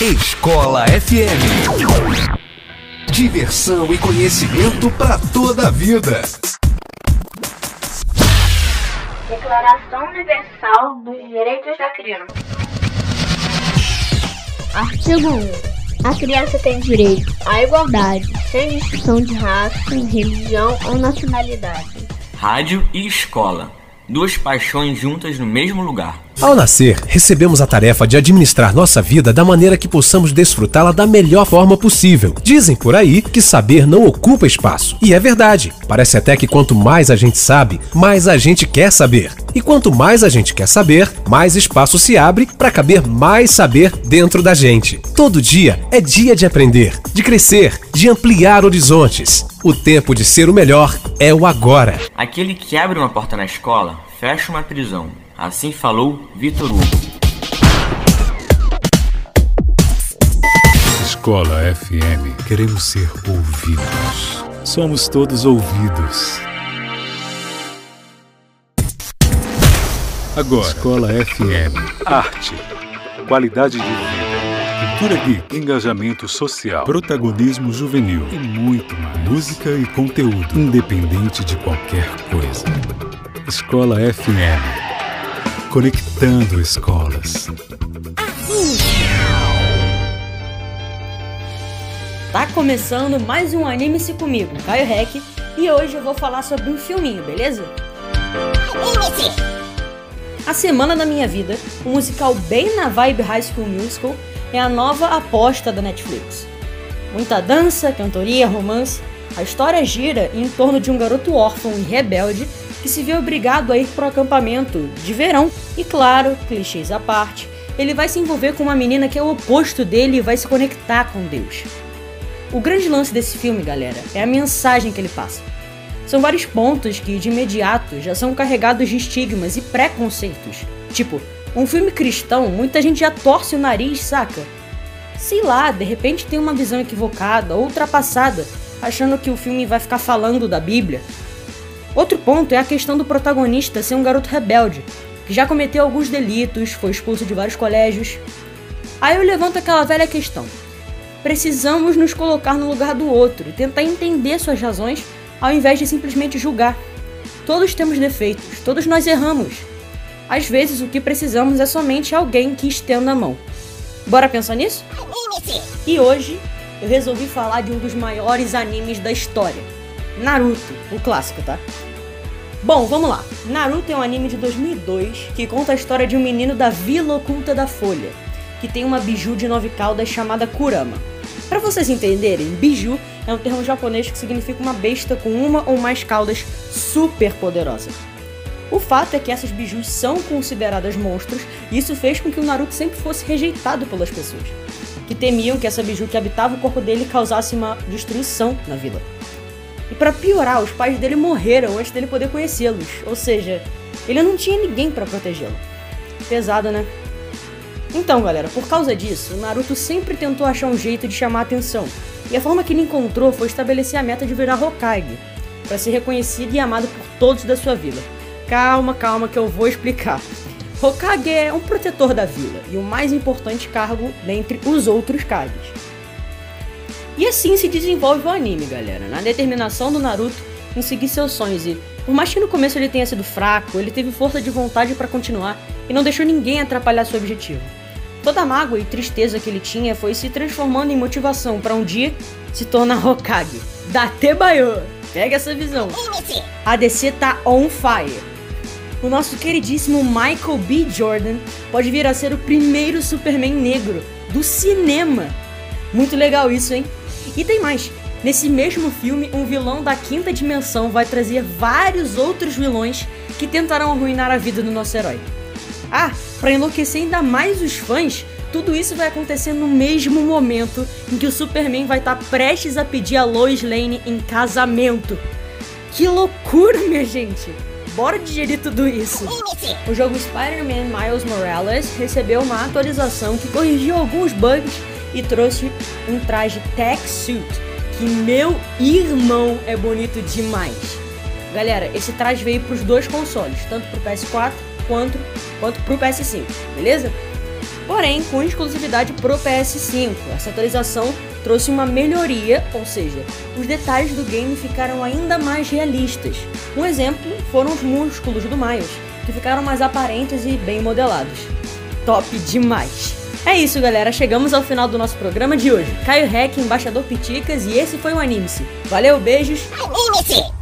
Escola FM. Diversão e conhecimento para toda a vida. Declaração Universal dos Direitos da Criança. Artigo 1. A criança tem direito à igualdade, sem distinção de raça, religião ou nacionalidade. Rádio e escola. Duas paixões juntas no mesmo lugar. Ao nascer, recebemos a tarefa de administrar nossa vida da maneira que possamos desfrutá-la da melhor forma possível. Dizem por aí que saber não ocupa espaço. E é verdade. Parece até que quanto mais a gente sabe, mais a gente quer saber. E quanto mais a gente quer saber, mais espaço se abre para caber mais saber dentro da gente. Todo dia é dia de aprender, de crescer, de ampliar horizontes. O tempo de ser o melhor é o agora. Aquele que abre uma porta na escola, fecha uma prisão. Assim falou Vitor Hugo. Escola FM, queremos ser ouvidos. Somos todos ouvidos. Agora, Escola FM. Arte, qualidade de vida, cultura geek, engajamento social, protagonismo juvenil e muito mais. Música e conteúdo, independente de qualquer coisa. Escola FM. Conectando escolas. Tá começando mais um Anime-se comigo, Caio Rec, e hoje eu vou falar sobre um filminho, beleza? A Semana da Minha Vida, um musical bem na vibe High School Musical, é a nova aposta da Netflix. Muita dança, cantoria, romance, a história gira em torno de um garoto órfão e rebelde que se vê obrigado a ir para o acampamento de verão. E claro, clichês à parte, ele vai se envolver com uma menina que é o oposto dele e vai se conectar com Deus. O grande lance desse filme, galera, é a mensagem que ele passa. São vários pontos que, de imediato, já são carregados de estigmas e preconceitos. Tipo, um filme cristão, muita gente já torce o nariz, saca? Sei lá, de repente tem uma visão equivocada ultrapassada, achando que o filme vai ficar falando da Bíblia, Outro ponto é a questão do protagonista ser um garoto rebelde, que já cometeu alguns delitos, foi expulso de vários colégios. Aí eu levanto aquela velha questão. Precisamos nos colocar no lugar do outro e tentar entender suas razões ao invés de simplesmente julgar. Todos temos defeitos, todos nós erramos. Às vezes o que precisamos é somente alguém que estenda a mão. Bora pensar nisso? E hoje eu resolvi falar de um dos maiores animes da história Naruto, o clássico, tá? Bom, vamos lá. Naruto é um anime de 2002 que conta a história de um menino da Vila Oculta da Folha, que tem uma biju de nove caudas chamada Kurama. Para vocês entenderem, biju é um termo japonês que significa uma besta com uma ou mais caudas super poderosa. O fato é que essas bijus são consideradas monstros e isso fez com que o Naruto sempre fosse rejeitado pelas pessoas, que temiam que essa biju que habitava o corpo dele causasse uma destruição na vila. E para piorar, os pais dele morreram antes dele poder conhecê-los. Ou seja, ele não tinha ninguém para protegê-lo. Pesado, né? Então, galera, por causa disso, o Naruto sempre tentou achar um jeito de chamar a atenção. E a forma que ele encontrou foi estabelecer a meta de virar Hokage, para ser reconhecido e amado por todos da sua vila. Calma, calma que eu vou explicar. Hokage é um protetor da vila e o mais importante cargo dentre os outros Kages. E assim se desenvolve o anime, galera, na determinação do Naruto em seguir seus sonhos e, por mais que no começo ele tenha sido fraco, ele teve força de vontade para continuar e não deixou ninguém atrapalhar seu objetivo. Toda a mágoa e tristeza que ele tinha foi se transformando em motivação para um dia se tornar Hokage. Datebayo! Pega essa visão. A DC tá on fire. O nosso queridíssimo Michael B. Jordan pode vir a ser o primeiro Superman negro do cinema. Muito legal isso, hein? E tem mais. Nesse mesmo filme, um vilão da quinta dimensão vai trazer vários outros vilões que tentarão arruinar a vida do nosso herói. Ah, para enlouquecer ainda mais os fãs, tudo isso vai acontecer no mesmo momento em que o Superman vai estar tá prestes a pedir a Lois Lane em casamento. Que loucura, minha gente! Bora digerir tudo isso. O jogo Spider-Man Miles Morales recebeu uma atualização que corrigiu alguns bugs e trouxe um traje tech suit que meu irmão é bonito demais. Galera, esse traje veio para os dois consoles, tanto para o PS4 quanto quanto para o PS5, beleza? porém com exclusividade pro PS5. Essa atualização trouxe uma melhoria, ou seja, os detalhes do game ficaram ainda mais realistas. Um exemplo foram os músculos do Miles, que ficaram mais aparentes e bem modelados. Top demais! É isso, galera. Chegamos ao final do nosso programa de hoje. Caio Rec, embaixador Piticas, e esse foi o Anime-se. Valeu, beijos. Anime-se!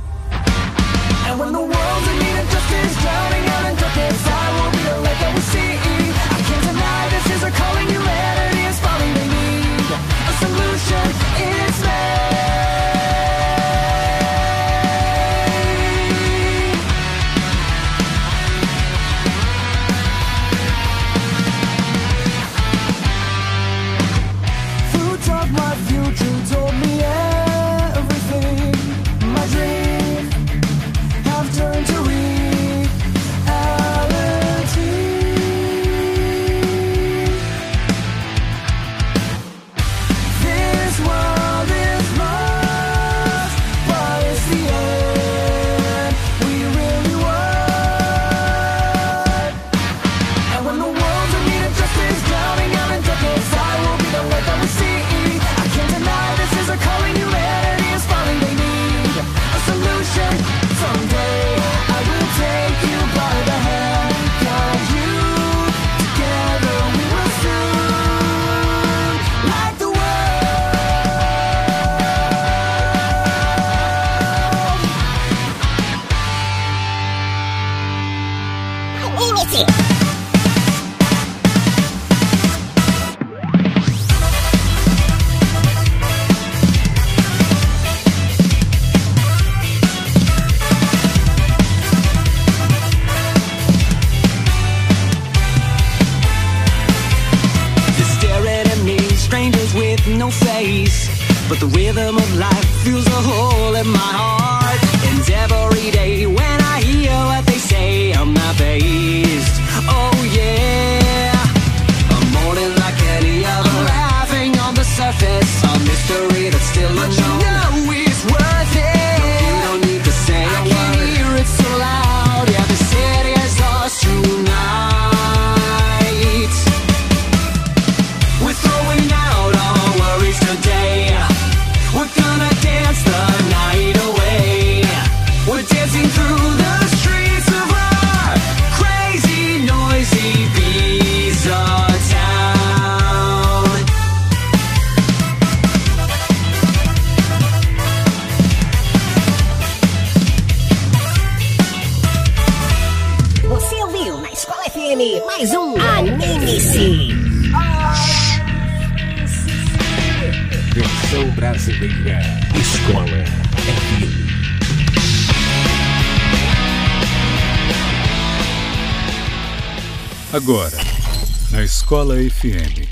Escola FM.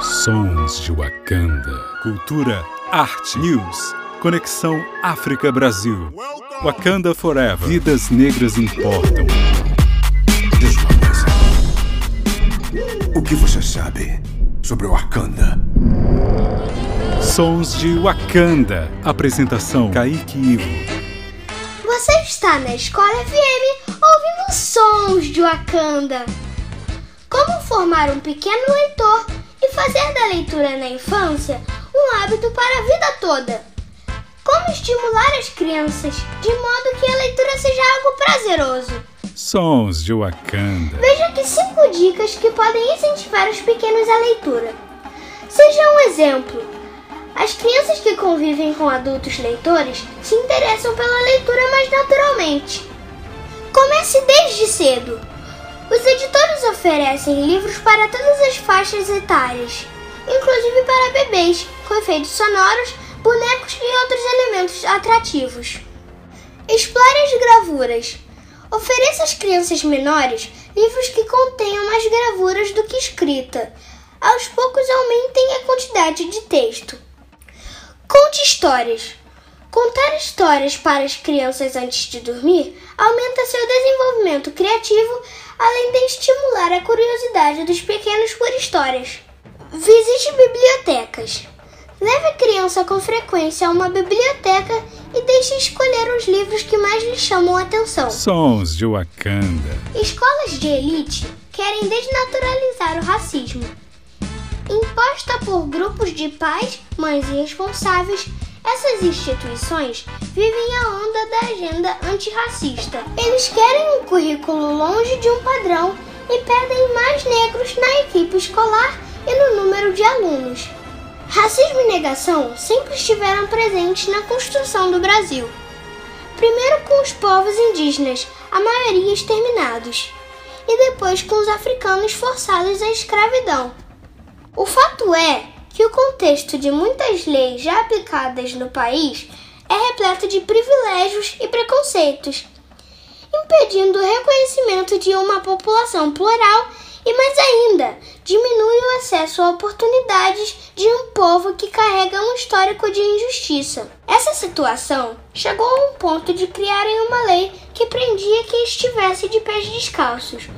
Sons de Wakanda. Cultura, arte, news. Conexão África-Brasil. Wakanda Forever. Vidas negras importam. O que você sabe sobre Wakanda? Sons de Wakanda. Apresentação Kaique Ivo. Você está na Escola FM ouvindo sons de Wakanda. Como formar um pequeno leitor e fazer da leitura na infância um hábito para a vida toda. Como estimular as crianças de modo que a leitura seja algo prazeroso. Sons de Wakanda. Veja aqui cinco dicas que podem incentivar os pequenos à leitura. Seja um exemplo. As crianças que convivem com adultos leitores se interessam pela leitura mais naturalmente. Comece desde cedo. Os editores oferecem livros para todas as faixas etárias, inclusive para bebês, com efeitos sonoros, bonecos e outros elementos atrativos. Explore as gravuras. Ofereça às crianças menores livros que contenham mais gravuras do que escrita. Aos poucos aumentem a quantidade de texto. Conte histórias. Contar histórias para as crianças antes de dormir aumenta seu desenvolvimento criativo, além de estimular a curiosidade dos pequenos por histórias. Visite bibliotecas. Leve a criança com frequência a uma biblioteca e deixe escolher os livros que mais lhe chamam a atenção. Sons de Wakanda. Escolas de elite querem desnaturalizar o racismo. Imposta por grupos de pais, mães irresponsáveis, essas instituições vivem a onda da agenda antirracista. Eles querem um currículo longe de um padrão e pedem mais negros na equipe escolar e no número de alunos. Racismo e negação sempre estiveram presentes na construção do Brasil. Primeiro com os povos indígenas, a maioria exterminados, e depois com os africanos forçados à escravidão. O fato é que o contexto de muitas leis já aplicadas no país é repleto de privilégios e preconceitos, impedindo o reconhecimento de uma população plural e, mais ainda, diminui o acesso a oportunidades de um povo que carrega um histórico de injustiça. Essa situação chegou a um ponto de criarem uma lei que prendia quem estivesse de pés descalços,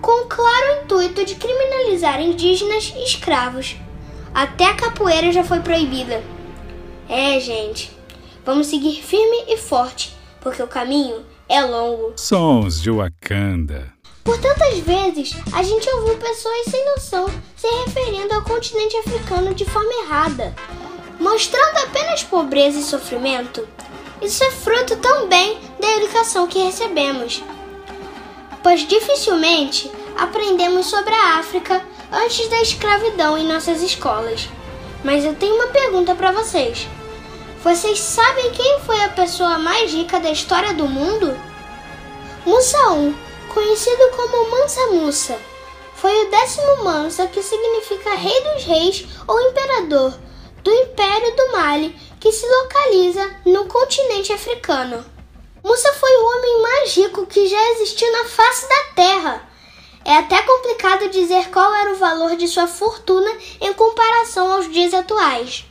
com o claro intuito de criminalizar indígenas e escravos. Até a capoeira já foi proibida. É, gente, vamos seguir firme e forte, porque o caminho é longo. Sons de Wakanda. Por tantas vezes, a gente ouviu pessoas sem noção se referindo ao continente africano de forma errada, mostrando apenas pobreza e sofrimento. Isso é fruto também da educação que recebemos, pois dificilmente aprendemos sobre a África antes da escravidão em nossas escolas. Mas eu tenho uma pergunta para vocês. Vocês sabem quem foi a pessoa mais rica da história do mundo? Musa conhecido como Mansa Musa, foi o décimo Mansa, que significa Rei dos Reis ou Imperador, do Império do Mali, que se localiza no continente africano. Musa foi o homem mais rico que já existiu na face da Terra. É até complicado dizer qual era o valor de sua fortuna em comparação aos dias atuais.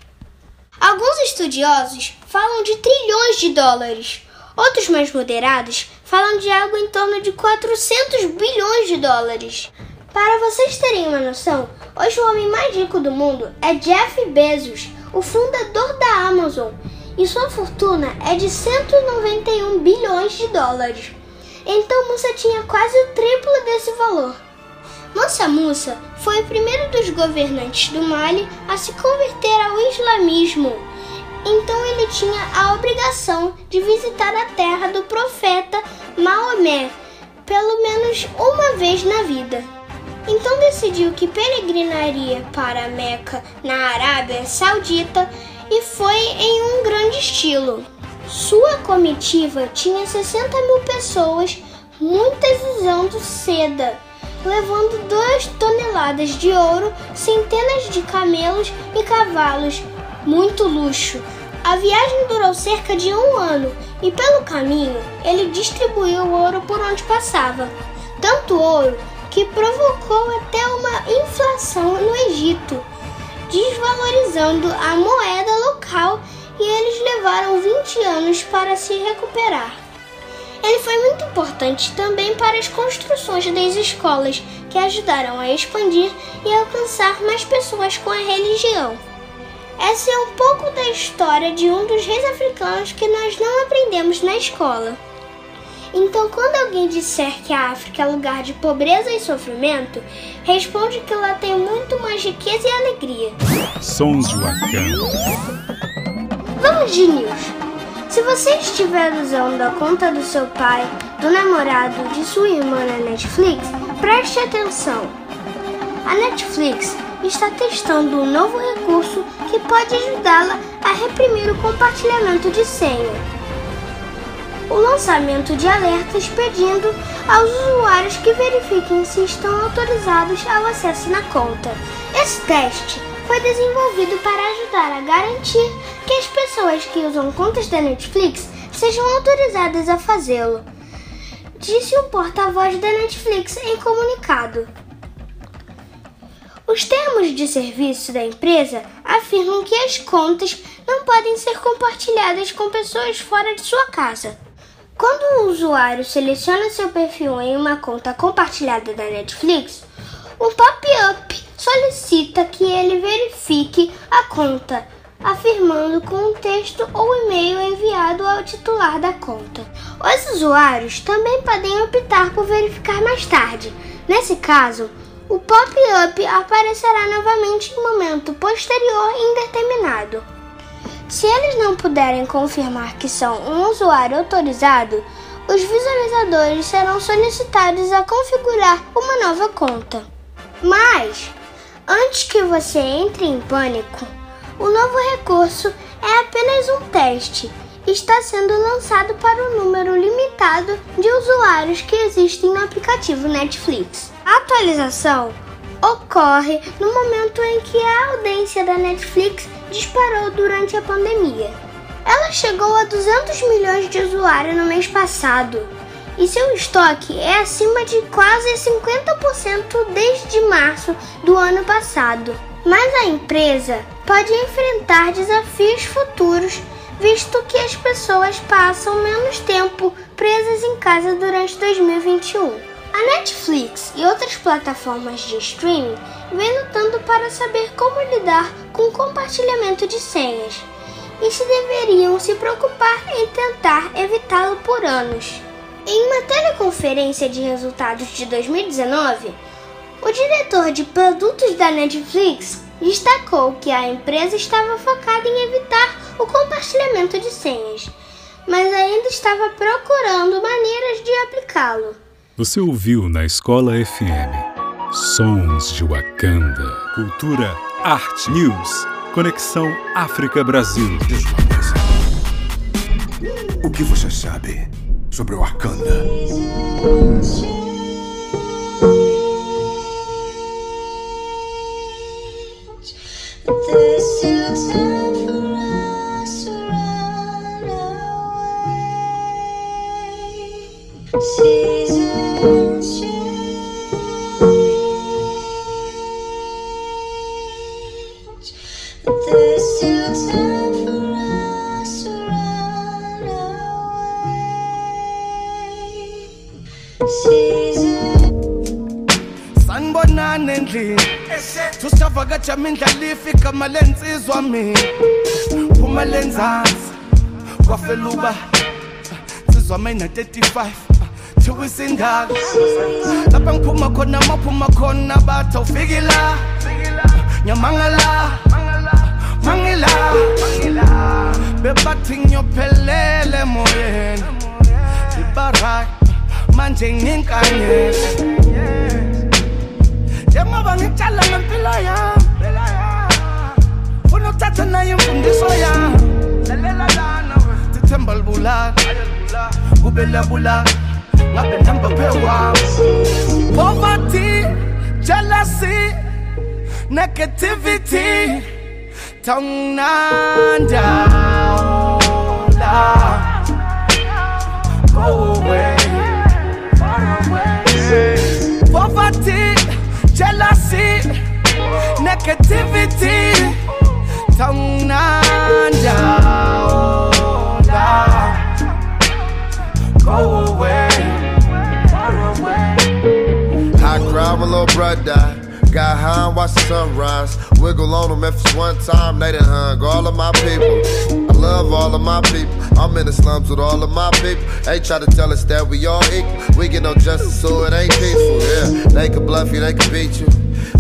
Alguns estudiosos falam de trilhões de dólares. Outros mais moderados falam de algo em torno de 400 bilhões de dólares. Para vocês terem uma noção, hoje o homem mais rico do mundo é Jeff Bezos, o fundador da Amazon, e sua fortuna é de 191 bilhões de dólares. Então Musa tinha quase o triplo desse valor. Mansa Musa foi o primeiro dos governantes do Mali a se converter ao islamismo. Então ele tinha a obrigação de visitar a terra do profeta Maomé pelo menos uma vez na vida. Então decidiu que peregrinaria para Meca, na Arábia Saudita, e foi em um grande estilo. Sua comitiva tinha 60 mil pessoas, muitas usando seda, levando duas toneladas de ouro, centenas de camelos e cavalos. Muito luxo. A viagem durou cerca de um ano e, pelo caminho, ele distribuiu ouro por onde passava. Tanto ouro que provocou até uma inflação no Egito, desvalorizando a moeda local e eles levaram 20 anos para se recuperar. Ele foi muito importante também para as construções das escolas, que ajudaram a expandir e alcançar mais pessoas com a religião. Essa é um pouco da história de um dos reis africanos que nós não aprendemos na escola. Então, quando alguém disser que a África é lugar de pobreza e sofrimento, responde que lá tem muito mais riqueza e alegria. Sons de Wakanda. News. Se você estiver usando a conta do seu pai, do namorado, de sua irmã na Netflix, preste atenção. A Netflix está testando um novo recurso que pode ajudá-la a reprimir o compartilhamento de senha. O lançamento de alertas pedindo aos usuários que verifiquem se estão autorizados ao acesso na conta. Esse teste foi desenvolvido para ajudar a garantir que as pessoas que usam contas da Netflix sejam autorizadas a fazê-lo, disse um porta-voz da Netflix em comunicado. Os termos de serviço da empresa afirmam que as contas não podem ser compartilhadas com pessoas fora de sua casa. Quando o usuário seleciona seu perfil em uma conta compartilhada da Netflix, um pop-up solicita que ele verifique a conta, afirmando com um texto ou e-mail enviado ao titular da conta. Os usuários também podem optar por verificar mais tarde, Nesse caso, o pop-up aparecerá novamente em momento posterior indeterminado. Se eles não puderem confirmar que são um usuário autorizado, os visualizadores serão solicitados a configurar uma nova conta. Mas, antes que você entre em pânico, o novo recurso é apenas um teste está sendo lançado para um número limitado de usuários que existem no aplicativo Netflix. A atualização ocorre no momento em que a audiência da Netflix disparou durante a pandemia. Ela chegou a 200 milhões de usuários no mês passado e seu estoque é acima de quase 50% desde março do ano passado. Mas a empresa pode enfrentar desafios futuros, visto que as pessoas passam menos tempo presas em casa durante 2021. A Netflix e outras plataformas de streaming vêm lutando para saber como lidar com o compartilhamento de senhas e se deveriam se preocupar em tentar evitá-lo por anos. Em uma teleconferência de resultados de 2019, o diretor de produtos da Netflix destacou que a empresa estava focada em evitar o compartilhamento de senhas, mas ainda estava procurando maneiras de aplicá-lo. Você ouviu na Escola FM Sons de Wakanda, Cultura, Arte, News, Conexão África-Brasil. O que você sabe sobre o Wakanda? sanibonani tusavakajama indlala ifika malensizwa mina phuma lenzansi kwafeluba. Sizwa mayina 35 thiwa isindala lapha ngiphuma khona maphuma khona bathi awufiki la nyamangala mangila. Bebathi ngiyophelele moyeni ibarak manje nginkanyela njengoba ngitshala ngempilo yami tatana yimfundi soya tithemba libulala kubelabula ngabe namba phewa poverty jealousy negativity. Tanginanda go away. Poverty jealousy negativity. Little brother. Got high and watch the sunrise. Wiggle on them Memphis one time, they done hung all of my people. I love all of my people. I'm in the slums with all of my people. They try to tell us that we all equal. We get no justice, so it ain't peaceful. Yeah, they can bluff you, they can beat you.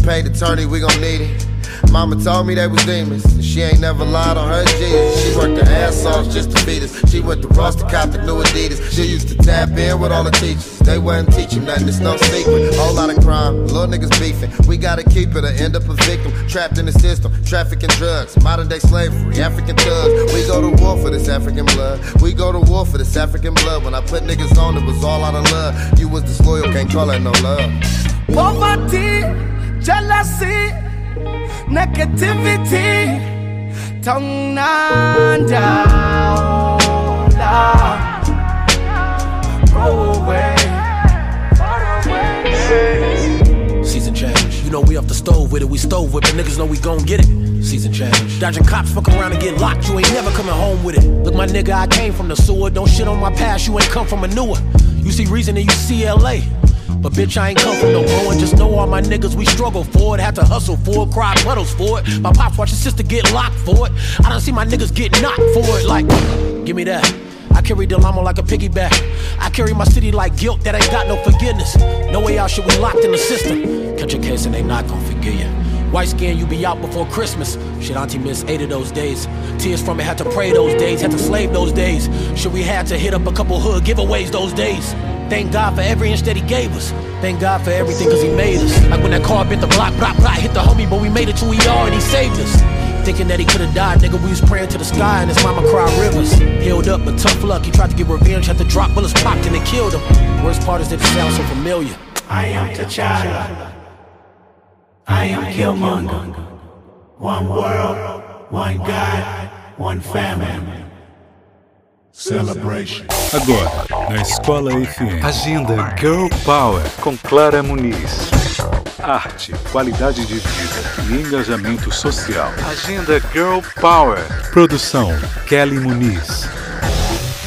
Paid attorney, we gon' need it. Mama told me they was demons. She ain't never lied on her Jesus. She worked her ass off just to feed us. She went to Ross to cop the new Adidas. She used to tap in with all the teachers. They wasn't teaching nothing, it's no secret. Whole lot of crime, little niggas beefing. We gotta keep it or end up a victim. Trapped in the system, trafficking drugs, modern day slavery, African thugs. We go to war for this African blood. We go to war for this African blood. When I put niggas on, it was all out of love. You was disloyal, can't call it no love. Poverty, jealousy, negativity, tongue Go away, far away. Season change. You know we off the stove with it, we stove with it. Niggas know we gon' get it. Season change. Dodging cops, fuck around and get locked. You ain't never coming home with it. Look, my nigga, I came from the sewer. Don't shit on my past, you ain't come from a newer. You see reason and you see LA. But bitch, I ain't come from no growing. Just know all my niggas, we struggle for it. Had to hustle for it, cry puddles for it. My pops watch his sister get locked for it. I don't see my niggas get knocked for it. Like, give me that. I carry the llama like a piggyback. I carry my city like guilt that ain't got no forgiveness. No way out, shit, we locked in the system. Catch a case and they not gonna forgive you. White skin, you be out before Christmas. Shit, auntie missed eight of those days. Tears from it, had to pray those days, had to slave those days. Shit, we had to hit up a couple hood giveaways those days. Thank God for every inch that he gave us. Thank God for everything cause he made us. Like when that car bit the block, block, block, hit the homie, but we made it to ER and he saved us. Thinking that he could've died, nigga, we was praying to the sky and his mama cried rivers. Healed up, but tough luck, he tried to get revenge, had to drop bullets popped and they killed him. Worst part is that it sounds so familiar. I am T'Challa. I am Killmonger. One world, one God, one family. Celebration. Agora, na Escola FM. Agenda Girl Power com Clara Muniz. Arte, qualidade de vida e engajamento social. Agenda Girl Power. Produção Kelly Muniz.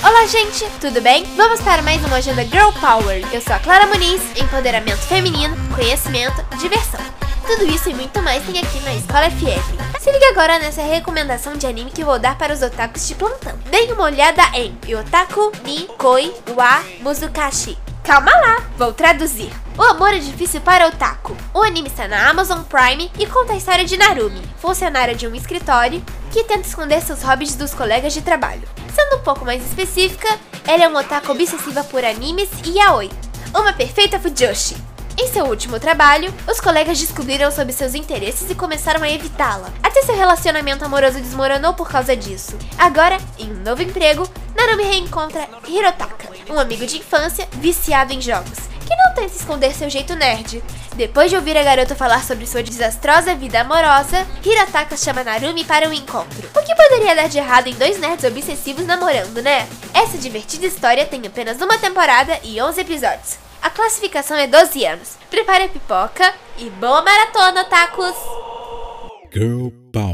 Olá, gente, tudo bem? Vamos para mais uma Agenda Girl Power. Eu sou a Clara Muniz, empoderamento feminino, conhecimento, diversão. Tudo isso e muito mais tem aqui na Escola FM. Se liga agora nessa recomendação de anime que vou dar para os otakus de plantão. Deem uma olhada em Yotaku ni Koi wa Muzukashi. Calma lá, vou traduzir. O amor é difícil para otaku. O anime está na Amazon Prime e conta a história de Narumi, funcionária de um escritório que tenta esconder seus hobbies dos colegas de trabalho. Sendo um pouco mais específica, ela é uma otaku obsessiva por animes e yaoi, uma perfeita fujoshi. Em seu último trabalho, os colegas descobriram sobre seus interesses e começaram a evitá-la. Até seu relacionamento amoroso desmoronou por causa disso. Agora, em um novo emprego, Narumi reencontra Hirotaka, um amigo de infância viciado em jogos, que não tenta esconder seu jeito nerd. Depois de ouvir a garota falar sobre sua desastrosa vida amorosa, Hirotaka chama Narumi para um encontro. O que poderia dar de errado em dois nerds obsessivos namorando, né? Essa divertida história tem apenas uma temporada e 11 episódios. A classificação é 12 anos. Prepare a pipoca e boa maratona, tacos! Girl Power.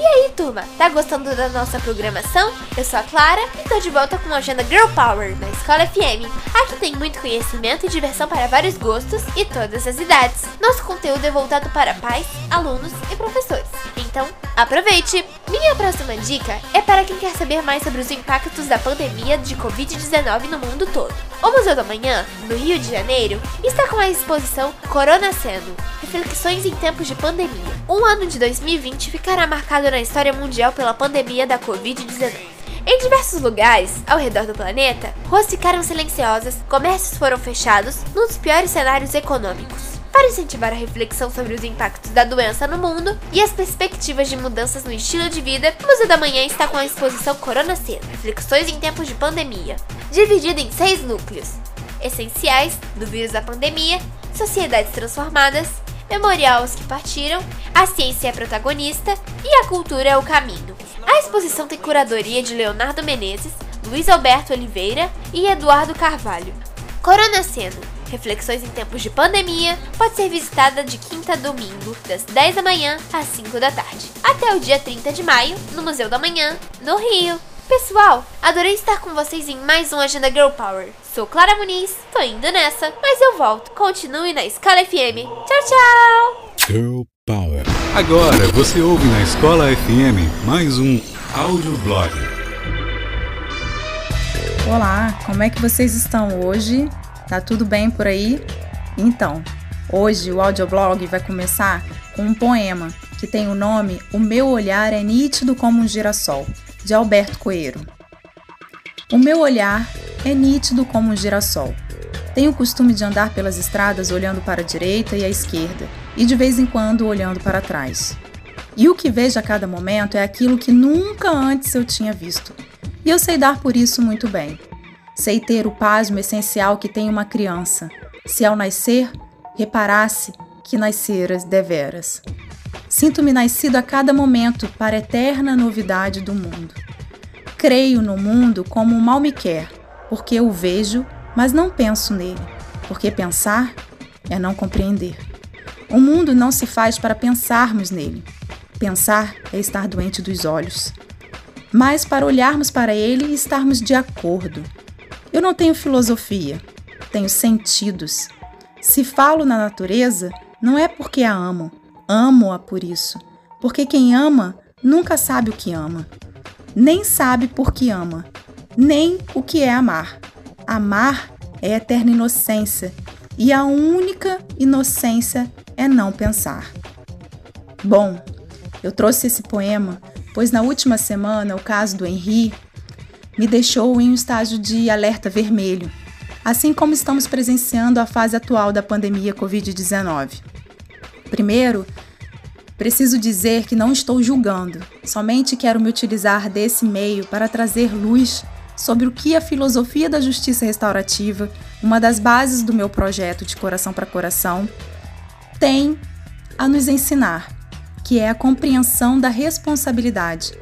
E aí, turma, tá gostando da nossa programação? Eu sou a Clara e tô de volta com a agenda Girl Power na Escola FM. Aqui tem muito conhecimento e diversão para vários gostos e todas as idades. Nosso conteúdo é voltado para pais, alunos e professores. Então, aproveite! Minha próxima dica é para quem quer saber mais sobre os impactos da pandemia de Covid-19 no mundo todo. O Museu da Manhã, no Rio de Janeiro, está com a exposição Corona Sendo Reflexões em Tempos de Pandemia. Um ano de 2020 ficará marcado na história mundial pela pandemia da Covid-19. Em diversos lugares ao redor do planeta, ruas ficaram silenciosas, comércios foram fechados, num dos piores cenários econômicos. Para incentivar a reflexão sobre os impactos da doença no mundo e as perspectivas de mudanças no estilo de vida, o Museu da Manhã está com a exposição Corona Cena Reflexões em Tempos de Pandemia, dividida em seis núcleos: essenciais, do vírus da pandemia, sociedades transformadas, memorial aos que partiram, a ciência é a protagonista e a cultura é o caminho. A exposição tem curadoria de Leonardo Menezes, Luiz Alberto Oliveira e Eduardo Carvalho. Corona Seno Reflexões em Tempos de Pandemia pode ser visitada de quinta a domingo, das 10 da manhã às 5 da tarde, até o dia 30 de maio, no Museu da Manhã, no Rio. Pessoal, adorei estar com vocês em mais um Agenda Girl Power. Sou Clara Muniz, tô indo nessa, mas eu volto. Continue na Escola FM. Tchau, tchau! Girl Power. Agora você ouve na Escola FM mais um audioblog. Olá, como é que vocês estão hoje? Tá tudo bem por aí? Então, hoje o audioblog vai começar com um poema que tem o nome O Meu Olhar é Nítido como um Girassol, de Alberto Coeiro. O meu olhar é nítido como um girassol. Tenho o costume de andar pelas estradas olhando para a direita e a esquerda, e de vez em quando olhando para trás. E o que vejo a cada momento é aquilo que nunca antes eu tinha visto. E eu sei dar por isso muito bem. Sei ter o pasmo essencial que tem uma criança, se ao nascer reparasse que nasceras deveras. Sinto-me nascido a cada momento para a eterna novidade do mundo. Creio no mundo como o mal me quer, porque eu o vejo, mas não penso nele, porque pensar é não compreender. O mundo não se faz para pensarmos nele. Pensar é estar doente dos olhos. Mas para olharmos para ele e estarmos de acordo. Eu não tenho filosofia, tenho sentidos. Se falo na natureza, não é porque a amo, amo-a por isso. Porque quem ama nunca sabe o que ama, nem sabe por que ama. nem o que é amar. Amar é eterna inocência, e a única inocência é não pensar. Bom, eu trouxe esse poema pois na última semana o caso do Henri me deixou em um estágio de alerta vermelho, assim como estamos presenciando a fase atual da pandemia Covid-19. Primeiro, preciso dizer que não estou julgando, somente quero me utilizar desse meio para trazer luz sobre o que a filosofia da justiça restaurativa, uma das bases do meu projeto de Coração para Coração, tem a nos ensinar, que é a compreensão da responsabilidade,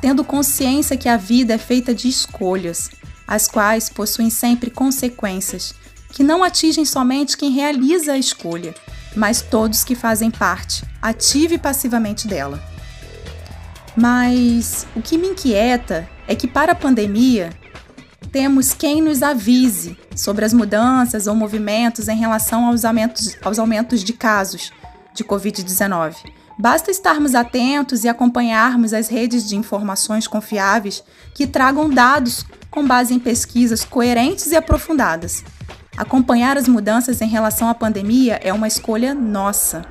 tendo consciência que a vida é feita de escolhas, as quais possuem sempre consequências, que não atingem somente quem realiza a escolha, mas todos que fazem parte, ativa e passivamente dela. Mas o que me inquieta é que, para a pandemia, temos quem nos avise sobre as mudanças ou movimentos em relação aos aumentos, aos aumentos de casos de Covid-19. Basta estarmos atentos e acompanharmos as redes de informações confiáveis que tragam dados com base em pesquisas coerentes e aprofundadas. Acompanhar as mudanças em relação à pandemia é uma escolha nossa.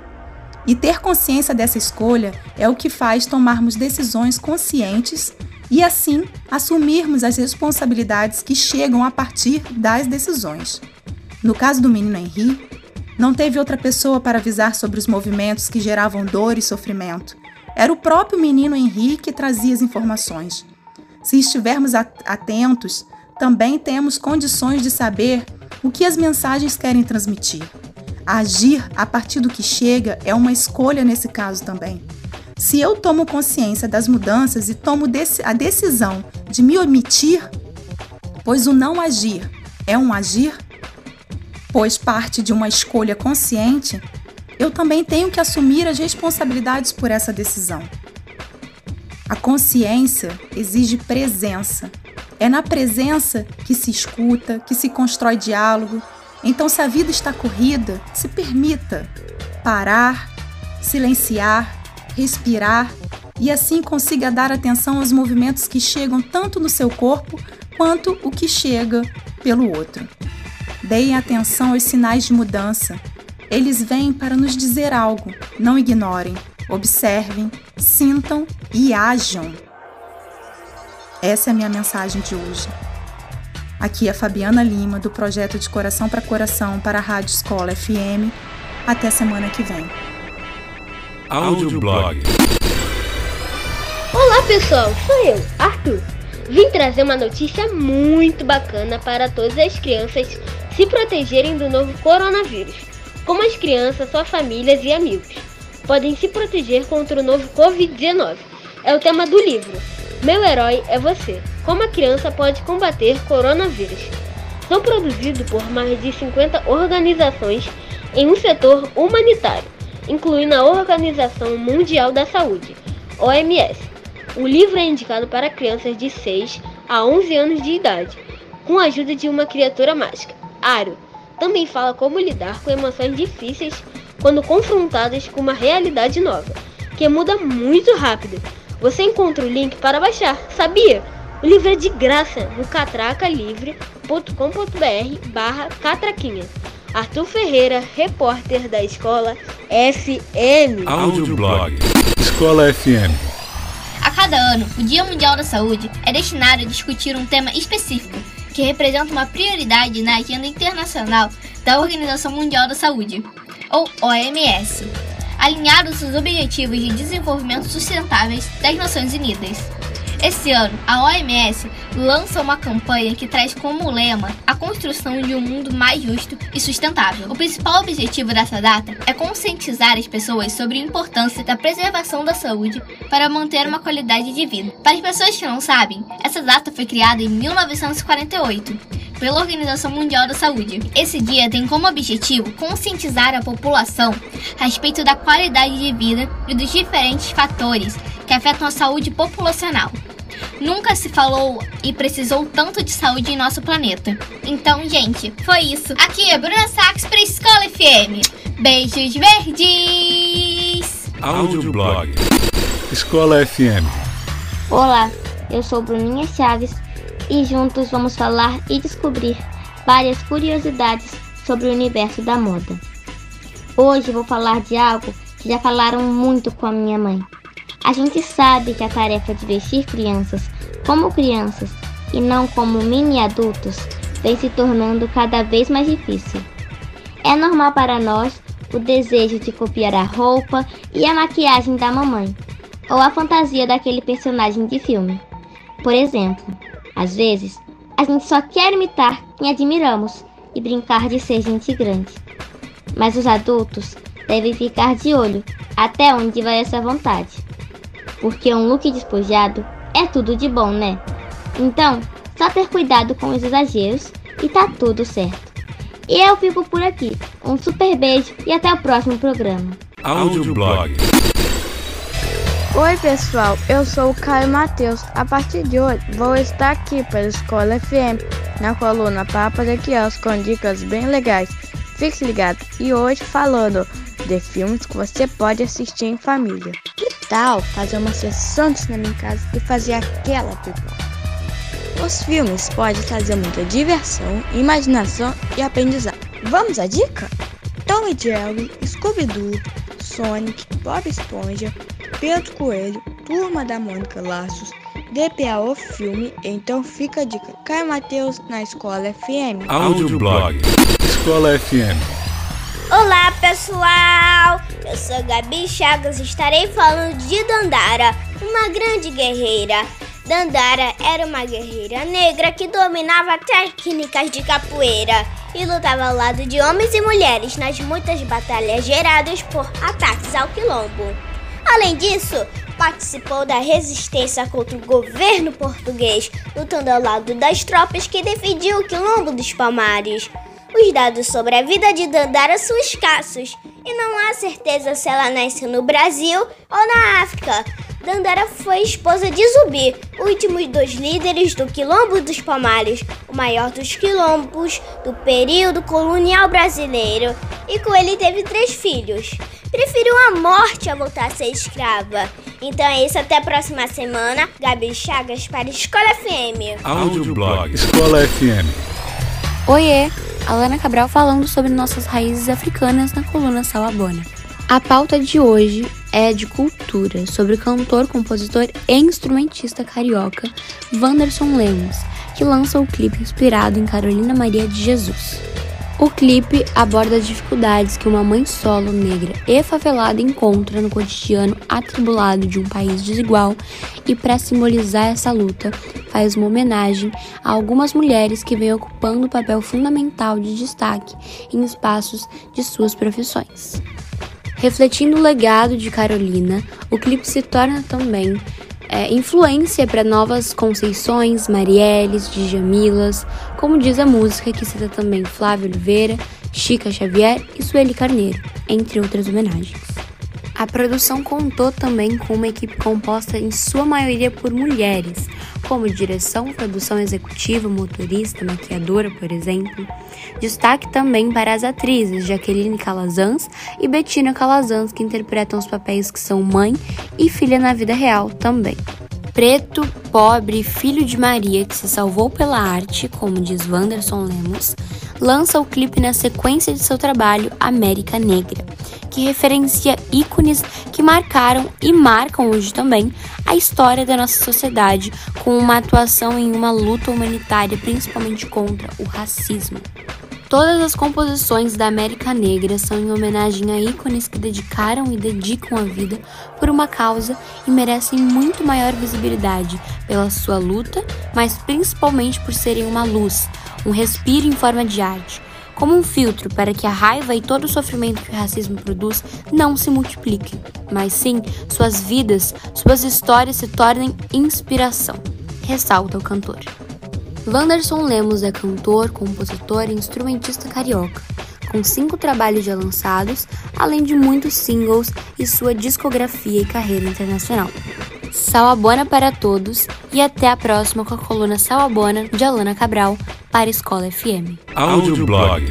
E ter consciência dessa escolha é o que faz tomarmos decisões conscientes e, assim, assumirmos as responsabilidades que chegam a partir das decisões. No caso do menino Henri, não teve outra pessoa para avisar sobre os movimentos que geravam dor e sofrimento. Era o próprio menino Henri que trazia as informações. Se estivermos atentos, também temos condições de saber o que as mensagens querem transmitir. Agir a partir do que chega é uma escolha nesse caso também. Se eu tomo consciência das mudanças e tomo a decisão de me omitir, pois o não agir é um agir, pois parte de uma escolha consciente, eu também tenho que assumir as responsabilidades por essa decisão. A consciência exige presença. É na presença que se escuta, que se constrói diálogo. Então, se a vida está corrida, se permita parar, silenciar, respirar e assim consiga dar atenção aos movimentos que chegam tanto no seu corpo quanto o que chega pelo outro. Deem atenção aos sinais de mudança. Eles vêm para nos dizer algo. Não ignorem. Observem, sintam e ajam. Essa é a minha mensagem de hoje. Aqui é Fabiana Lima, do projeto de Coração para Coração para a Rádio Escola FM. Até semana que vem. Audioblog. Olá pessoal, sou eu, Arthur. Vim trazer uma notícia muito bacana para todas as crianças se protegerem do novo coronavírus, como as crianças, suas famílias e amigos podem se proteger contra o novo Covid-19. É o tema do livro. Meu herói é você. Como a criança pode combater coronavírus? São produzidos por mais de 50 organizações em um setor humanitário, incluindo a Organização Mundial da Saúde, OMS. O livro é indicado para crianças de 6 a 11 anos de idade, com a ajuda de uma criatura mágica. Aro também fala como lidar com emoções difíceis quando confrontadas com uma realidade nova, que muda muito rápido. Você encontra o link para baixar, sabia? O livro é de graça no catracalivre.com.br barra catraquinha. Arthur Ferreira, repórter da Escola FM. Audioblog. Escola FM. A cada ano, o Dia Mundial da Saúde é destinado a discutir um tema específico que representa uma prioridade na agenda internacional da Organização Mundial da Saúde, ou OMS, alinhados aos Objetivos de Desenvolvimento Sustentáveis das Nações Unidas. Esse ano, a OMS lança uma campanha que traz como lema a construção de um mundo mais justo e sustentável. O principal objetivo dessa data é conscientizar as pessoas sobre a importância da preservação da saúde para manter uma qualidade de vida. Para as pessoas que não sabem, essa data foi criada em 1948 pela Organização Mundial da Saúde. Esse dia tem como objetivo conscientizar a população a respeito da qualidade de vida e dos diferentes fatores que afetam a saúde populacional. Nunca se falou e precisou tanto de saúde em nosso planeta. Então, gente, foi isso. Aqui é Bruna Sachs para Escola FM. Beijos verdes! Audioblog. Escola FM. Olá, eu sou Bruninha Chaves e e juntos vamos falar e descobrir várias curiosidades sobre o universo da moda. Hoje vou falar de algo que já falaram muito com a minha mãe. A gente sabe que a tarefa de vestir crianças como crianças e não como mini adultos vem se tornando cada vez mais difícil. É normal para nós o desejo de copiar a roupa e a maquiagem da mamãe, ou a fantasia daquele personagem de filme. Por exemplo, às vezes, a gente só quer imitar quem admiramos e brincar de ser gente grande. Mas os adultos devem ficar de olho até onde vai essa vontade. Porque um look despojado é tudo de bom, né? Então, só ter cuidado com os exageros e tá tudo certo. E eu fico por aqui. Um super beijo e até o próximo programa. Audioblog. Oi pessoal, eu sou o Caio Matheus. A partir de hoje vou estar aqui pela Escola FM na coluna Papa de Quiosco com dicas bem legais. Fique ligado e hoje falando de filmes que você pode assistir em família. Tal fazer uma sessão de cinema em casa e fazer aquela pipoca? Os filmes podem trazer muita diversão, imaginação e aprendizado. Vamos à dica? Tom e Jerry, Scooby-Doo, Sonic, Bob Esponja, Pedro Coelho, Turma da Mônica Laços, DPA o filme, então fica a dica. Caio Matheus na Escola FM. Audioblog. Escola FM. Olá pessoal, eu sou Gabi Chagas e estarei falando de Dandara, uma grande guerreira. Dandara era uma guerreira negra que dominava técnicas de capoeira e lutava ao lado de homens e mulheres nas muitas batalhas geradas por ataques ao quilombo. Além disso, participou da resistência contra o governo português, lutando ao lado das tropas que defendiam o quilombo dos Palmares. Os dados sobre a vida de Dandara são escassos e não há certeza se ela nasceu no Brasil ou na África. Dandara foi esposa de Zumbi, último dos líderes do Quilombo dos Palmares, o maior dos quilombos do período colonial brasileiro, e com ele teve três filhos. Preferiu a morte a voltar a ser escrava. Então é isso, até a próxima semana. Gabi Chagas para Escola FM. Audioblog. Escola FM. Oiê, Alana Cabral falando sobre nossas raízes africanas na coluna Salabona. A pauta de hoje é de cultura, sobre o cantor, compositor e instrumentista carioca Wanderson Lemos, que lança o clipe inspirado em Carolina Maria de Jesus. O clipe aborda as dificuldades que uma mãe solo negra e favelada encontra no cotidiano atribulado de um país desigual e para simbolizar essa luta faz uma homenagem a algumas mulheres que vêm ocupando o papel fundamental de destaque em espaços de suas profissões. Refletindo o legado de Carolina, o clipe se torna também é, influência para novas conceições, Marielles, Djamilas, como diz a música que cita também Flávio Oliveira, Chica Xavier e Sueli Carneiro, entre outras homenagens. A produção contou também com uma equipe composta em sua maioria por mulheres, como direção, produção executiva, motorista, maquiadora, por exemplo. Destaque também para as atrizes Jaqueline Calazans e Bettina Calazans, que interpretam os papéis que são mãe e filha na vida real também. Preto, pobre, filho de Maria que se salvou pela arte, como diz Wanderson Lemos, lança o clipe na sequência de seu trabalho América Negra, que referencia ícones que marcaram e marcam hoje também a história da nossa sociedade, com uma atuação em uma luta humanitária principalmente contra o racismo. Todas as composições da América Negra são em homenagem a ícones que dedicaram e dedicam a vida por uma causa e merecem muito maior visibilidade pela sua luta, mas principalmente por serem uma luz, um respiro em forma de arte, como um filtro para que a raiva e todo o sofrimento que o racismo produz não se multipliquem, mas sim suas vidas, suas histórias se tornem inspiração, ressalta o cantor. Wanderson Lemos é cantor, compositor e instrumentista carioca, com cinco trabalhos já lançados, além de muitos singles e sua discografia e carreira internacional. Salabona para todos e até a próxima com a coluna Salabona de Alana Cabral para Escola FM. Audioblog.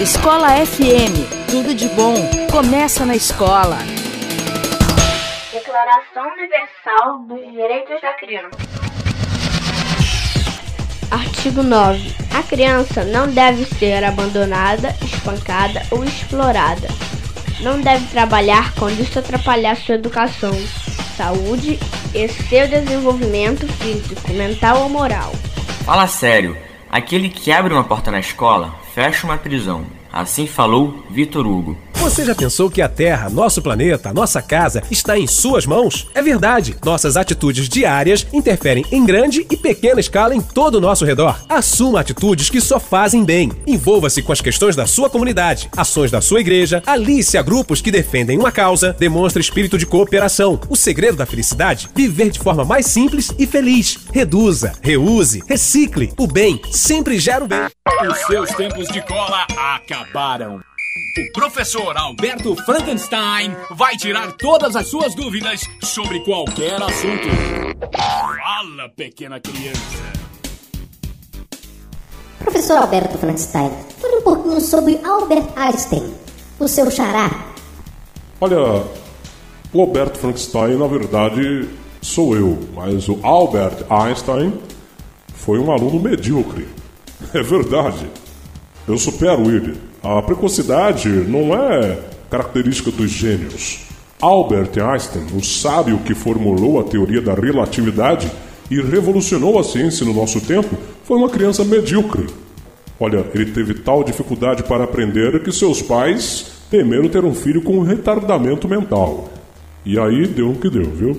Escola FM, tudo de bom começa na escola. Declaração Universal dos Direitos da Criança. Artigo 9. A criança não deve ser abandonada, espancada ou explorada. Não deve trabalhar quando isso atrapalhar sua educação, saúde e seu desenvolvimento físico, mental ou moral. Fala sério, aquele que abre uma porta na escola fecha uma prisão. Assim falou Vitor Hugo. Você já pensou que a Terra, nosso planeta, nossa casa, está em suas mãos? É verdade. Nossas atitudes diárias interferem em grande e pequena escala em todo o nosso redor. Assuma atitudes que só fazem bem. Envolva-se com as questões da sua comunidade, ações da sua igreja, alice a grupos que defendem uma causa, demonstre espírito de cooperação. O segredo da felicidade? Viver de forma mais simples e feliz. Reduza, reuse, recicle. O bem sempre gera o bem. Os seus tempos de cola acabaram. O professor Alberto Frankenstein vai tirar todas as suas dúvidas sobre qualquer assunto. Fala, pequena criança. Professor Alberto Frankenstein, fale um pouquinho sobre Albert Einstein, o seu xará. Olha, o Alberto Frankenstein, na verdade, sou eu, mas o Albert Einstein foi um aluno medíocre. É verdade. Eu supero ele. A precocidade não é característica dos gênios. Albert Einstein, o sábio que formulou a teoria da relatividade e revolucionou a ciência no nosso tempo, foi uma criança medíocre. Olha, ele teve tal dificuldade para aprender que seus pais temeram ter um filho com retardamento mental. E aí deu o que deu, viu?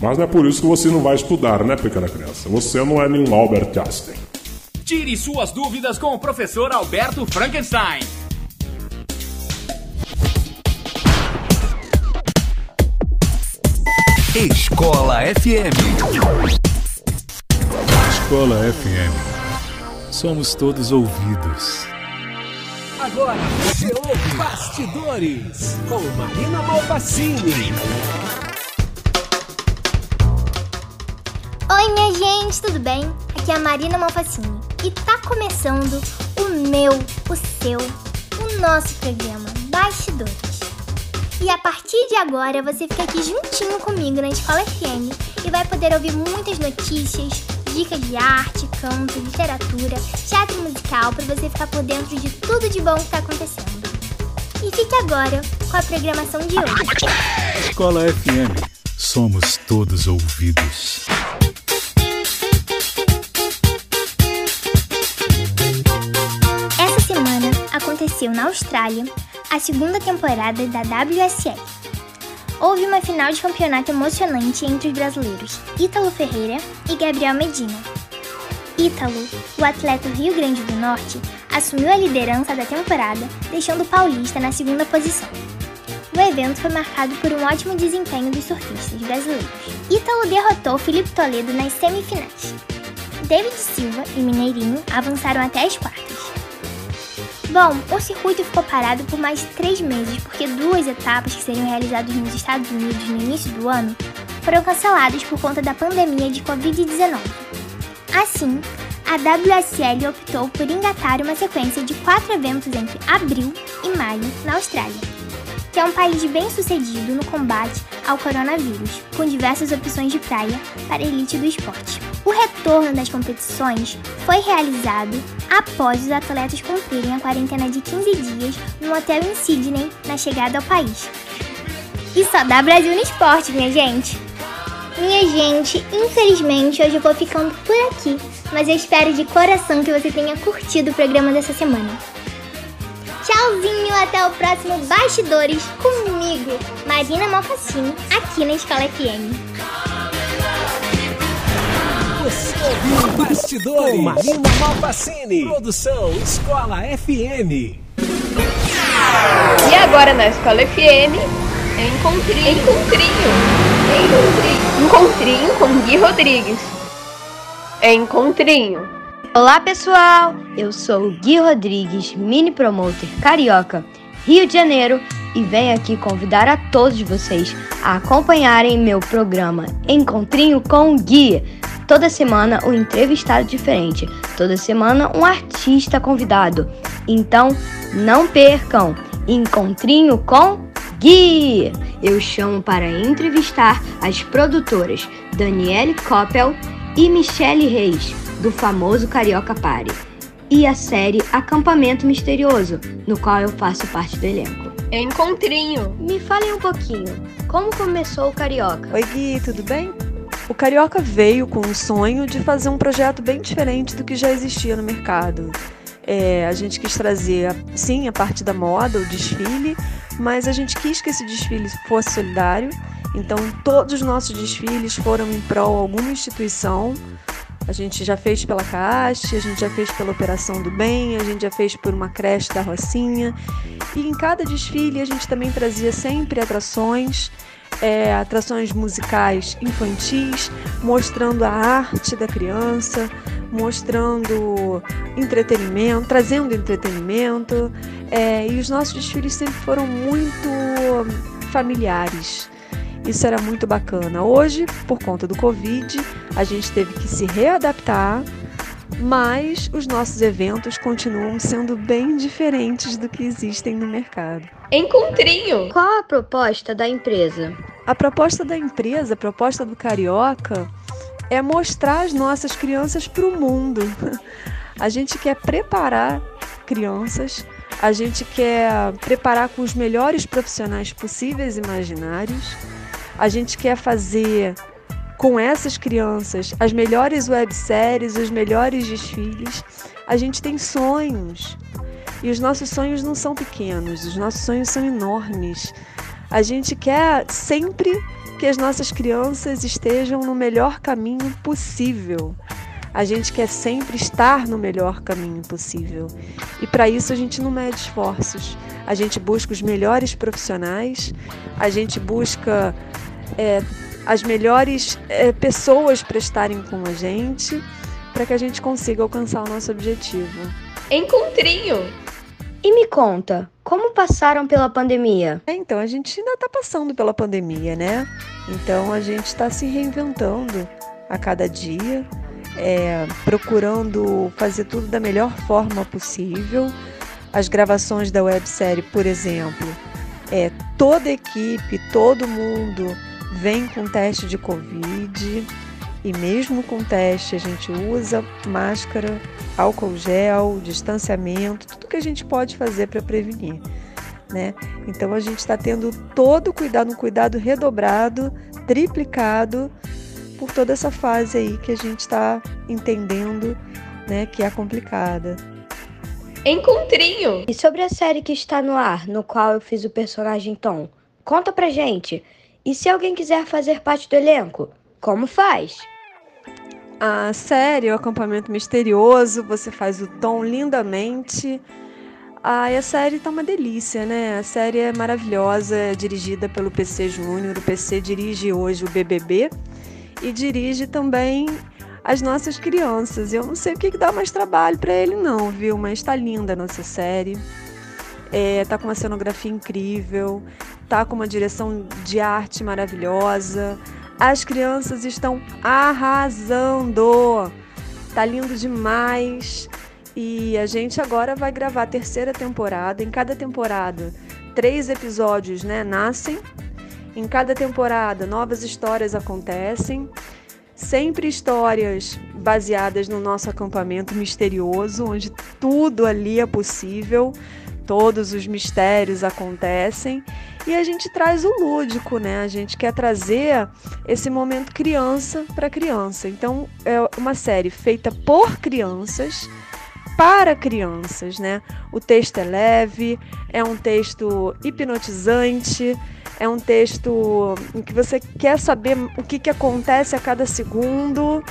Mas não é por isso que você não vai estudar, né, pequena criança? Você não é nenhum Albert Einstein. Tire suas dúvidas com o professor Alberto Frankenstein. Escola FM. Escola FM. Somos todos ouvidos. Agora você ouve Bastidores com Marina Malvacini. Oi, minha gente, tudo bem? Aqui é a Marina Malfacini e tá começando o meu, o seu, o nosso programa Bastidores. E a partir de agora você fica aqui juntinho comigo na Escola FM e vai poder ouvir muitas notícias, dicas de arte, canto, literatura, teatro musical para você ficar por dentro de tudo de bom que tá acontecendo. E fique agora com a programação de hoje. Escola FM. Somos todos ouvidos. Essa semana aconteceu na Austrália a segunda temporada da WSL. Houve uma final de campeonato emocionante entre os brasileiros Ítalo Ferreira e Gabriel Medina. Ítalo, o atleta do Rio Grande do Norte, assumiu a liderança da temporada, deixando o paulista na segunda posição. O evento foi marcado por um ótimo desempenho dos surfistas brasileiros. Ítalo derrotou Felipe Toledo nas semifinais. David Silva e Mineirinho avançaram até as quartas. Bom, o circuito ficou parado por mais três meses porque duas etapas que seriam realizadas nos Estados Unidos no início do ano foram canceladas por conta da pandemia de Covid-19. Assim, a WSL optou por engatar uma sequência de quatro eventos entre abril e maio na Austrália, que é um país bem sucedido no combate ao coronavírus, com diversas opções de praia para a elite do esporte. O retorno das competições foi realizado após os atletas cumprirem a quarentena de 15 dias no hotel em Sydney na chegada ao país. E só dá Brasil no esporte, minha gente! Minha gente, infelizmente hoje eu vou ficando por aqui, mas eu espero de coração que você tenha curtido o programa dessa semana. Tchauzinho, até o próximo Bastidores comigo, Marina Malfacini, aqui na Escola FM. Você ouviu Bastidores com Marina. Produção Escola FM. E agora na Escola FM, encontrinho. Encontrinho. Encontrinho. Encontrinho com Gui Rodrigues. Encontrinho. Olá pessoal, eu sou o Gui Rodrigues, mini promoter carioca, Rio de Janeiro, e venho aqui convidar a todos vocês a acompanharem meu programa Encontrinho com o Gui. Toda semana um entrevistado diferente, toda semana um artista convidado. Então, não percam Encontrinho com Gui! Eu chamo para entrevistar as produtoras Daniele Coppel e Michele Reis, do famoso Carioca Pare, e a série Acampamento Misterioso, no qual eu faço parte do elenco. Encontrinho! Me falem um pouquinho, como começou o Carioca? Oi Gui, tudo bem? O Carioca veio com o sonho de fazer um projeto bem diferente do que já existia no mercado. É, a gente quis trazer, sim, a parte da moda, o desfile, mas a gente quis que esse desfile fosse solidário. Então, todos os nossos desfiles foram em prol de alguma instituição. A gente já fez pela CAST, a gente já fez pela Operação do Bem, a gente já fez por uma creche da Rocinha. E em cada desfile a gente também trazia sempre atrações é, atrações musicais infantis, mostrando a arte da criança, mostrando entretenimento, trazendo entretenimento. É, e os nossos desfiles sempre foram muito familiares. Isso era muito bacana. Hoje, por conta do Covid, a gente teve que se readaptar, mas os nossos eventos continuam sendo bem diferentes do que existem no mercado. Encontrinho! Qual a proposta da empresa? A proposta da empresa, a proposta do Carioca, é mostrar as nossas crianças para o mundo. A gente quer preparar crianças, a gente quer preparar com os melhores profissionais possíveis e imaginários, a gente quer fazer com essas crianças as melhores webséries, os melhores desfiles. A gente tem sonhos. E os nossos sonhos não são pequenos, os nossos sonhos são enormes. A gente quer sempre que as nossas crianças estejam no melhor caminho possível. A gente quer sempre estar no melhor caminho possível. E para isso a gente não mede esforços. A gente busca os melhores profissionais, a gente busca é, as melhores é, pessoas para estarem com a gente, para que a gente consiga alcançar o nosso objetivo. Encontrinho! E me conta, como passaram pela pandemia? É, então, a gente ainda está passando pela pandemia, né? Então, a gente está se reinventando a cada dia, é, procurando fazer tudo da melhor forma possível. As gravações da websérie, por exemplo, é, toda a equipe, todo mundo vem com teste de Covid e mesmo com teste a gente usa máscara, álcool gel, distanciamento, tudo que a gente pode fazer para prevenir. Né? Então a gente está tendo todo o cuidado, um cuidado redobrado, triplicado por toda essa fase aí que a gente está entendendo né, que é complicada. Encontrinho! E sobre a série que está no ar, no qual eu fiz o personagem Tom, conta pra gente. E se alguém quiser fazer parte do elenco, como faz? A série, o acampamento misterioso, você faz o Tom lindamente. Ah, e a série tá uma delícia, né? A série é maravilhosa, é dirigida pelo PC Júnior. O PC dirige hoje o BBB e dirige também as nossas crianças. Eu não sei o que, que dá mais trabalho para ele, não, viu? Mas tá linda a nossa série. É, tá com uma cenografia incrível, tá com uma direção de arte maravilhosa. As crianças estão arrasando. Tá lindo demais. E a gente agora vai gravar a terceira temporada. Em cada temporada, três episódios né, nascem. Em cada temporada, novas histórias acontecem. Sempre histórias baseadas no nosso acampamento misterioso, onde tudo ali é possível, todos os mistérios acontecem. E a gente traz o lúdico, né? A gente quer trazer esse momento criança para criança. Então, é uma série feita por crianças para crianças, né? O texto é leve, é um texto hipnotizante, é um texto em que você quer saber o que, que acontece a cada segundo.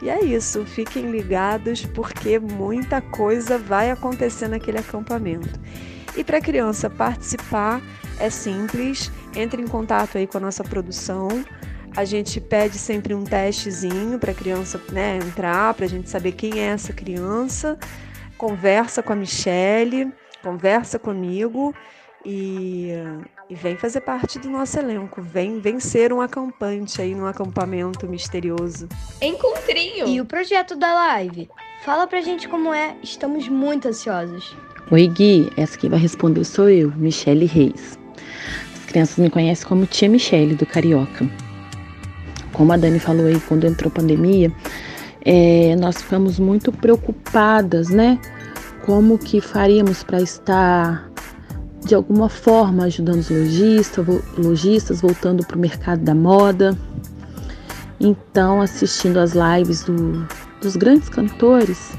E é isso, fiquem ligados porque muita coisa vai acontecer naquele acampamento. E para a criança participar é simples, entre em contato aí com a nossa produção. A gente pede sempre um testezinho para a criança né, entrar, para a gente saber quem é essa criança. Conversa com a Michelle, conversa comigo e, e vem fazer parte do nosso elenco. Vem, vem ser um acampante aí num acampamento misterioso. Encontrinho! E o projeto da live? Fala pra gente como é, estamos muito ansiosos. Oi, Gui, essa que vai responder sou eu, Michele Reis. crianças me conhecem como Tia Michele, do Carioca. Como a Dani falou aí, quando entrou a pandemia, é, nós ficamos muito preocupadas, né? Como que faríamos para estar de alguma forma ajudando os lojistas, lojistas voltando para o mercado da moda. Então, assistindo as lives do, dos grandes cantores,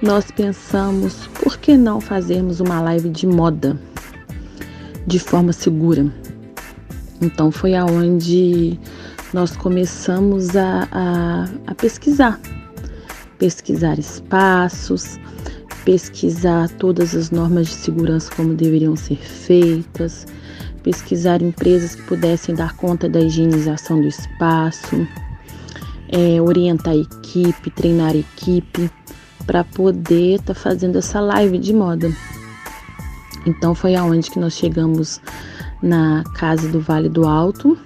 nós pensamos por que não fazermos uma live de moda de forma segura. Então foi aonde nós começamos a, a, a pesquisar, pesquisar espaços, pesquisar todas as normas de segurança como deveriam ser feitas, pesquisar empresas que pudessem dar conta da higienização do espaço, é, orientar a equipe, treinar a equipe para poder estar tá fazendo essa live de moda. Então foi aonde que nós chegamos na casa do Vale do Alto,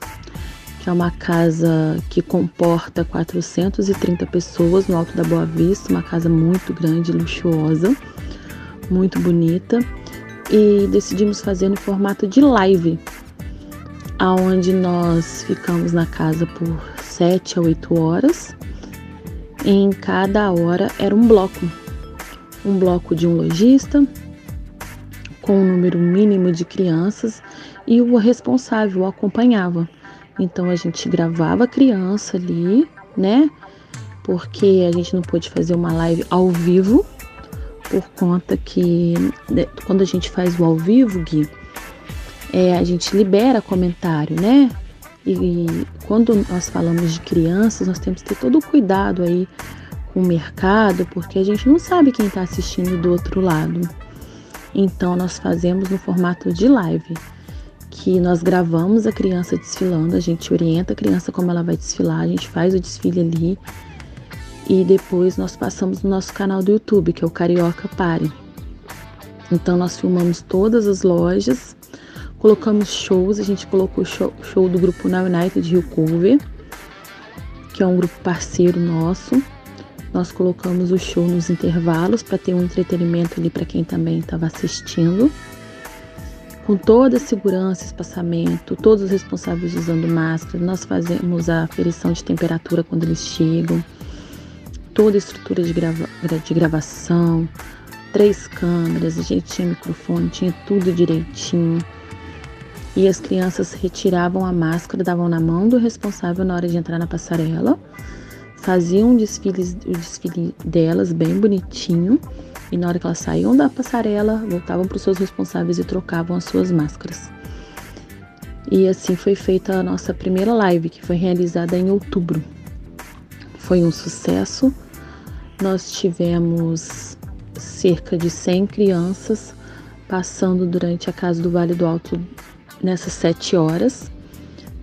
que é uma casa que comporta 430 pessoas no Alto da Boa Vista, uma casa muito grande, luxuosa, muito bonita, e decidimos fazer no formato de live, aonde nós ficamos na casa por 7 a 8 horas. Em cada hora era um bloco. Um bloco de um lojista, com um número mínimo de crianças e o responsável acompanhava. Então a gente gravava a criança ali, né? Porque a gente não pôde fazer uma live ao vivo, por conta que né, quando a gente faz o ao vivo, Gui, é, a gente libera comentário, né? E quando nós falamos de crianças, nós temos que ter todo o cuidado aí com o mercado, porque a gente não sabe quem está assistindo do outro lado. Então nós fazemos no formato de live, que nós gravamos a criança desfilando, a gente orienta a criança como ela vai desfilar, a gente faz o desfile ali e depois nós passamos no nosso canal do YouTube, que é o Carioca Pare. Então nós filmamos todas as lojas, colocamos shows, a gente colocou show, show do grupo Now United Rio Cover, que é um grupo parceiro nosso. Nós colocamos o show nos intervalos para ter um entretenimento ali para quem também estava assistindo. Com toda a segurança, espaçamento, todos os responsáveis usando máscara, nós fazemos a aferição de temperatura quando eles chegam, toda a estrutura de, grava de gravação, três câmeras, a gente tinha microfone, tinha tudo direitinho. E as crianças retiravam a máscara, davam na mão do responsável na hora de entrar na passarela faziam um desfile, o desfile delas bem bonitinho e na hora que elas saíam da passarela, voltavam para os seus responsáveis e trocavam as suas máscaras. E assim foi feita a nossa primeira live, que foi realizada em outubro. Foi um sucesso. Nós tivemos cerca de 100 crianças passando durante a casa do Vale do Alto nessas sete horas,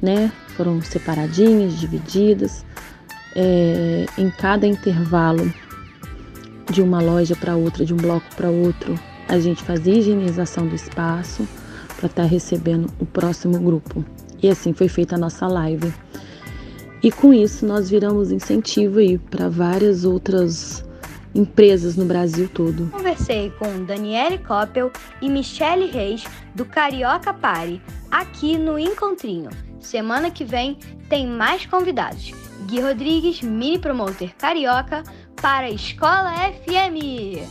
né? Foram separadinhas, divididas é, em cada intervalo de uma loja para outra, de um bloco para outro, a gente fazia higienização do espaço para estar tá recebendo o próximo grupo. E assim foi feita a nossa live. E com isso nós viramos incentivo aí para várias outras empresas no Brasil todo. Conversei com Daniele Coppel e Michele Reis do Carioca Pare, aqui no Encontrinho. Semana que vem tem mais convidados. Gui Rodrigues, mini promoter carioca, para a Escola FM.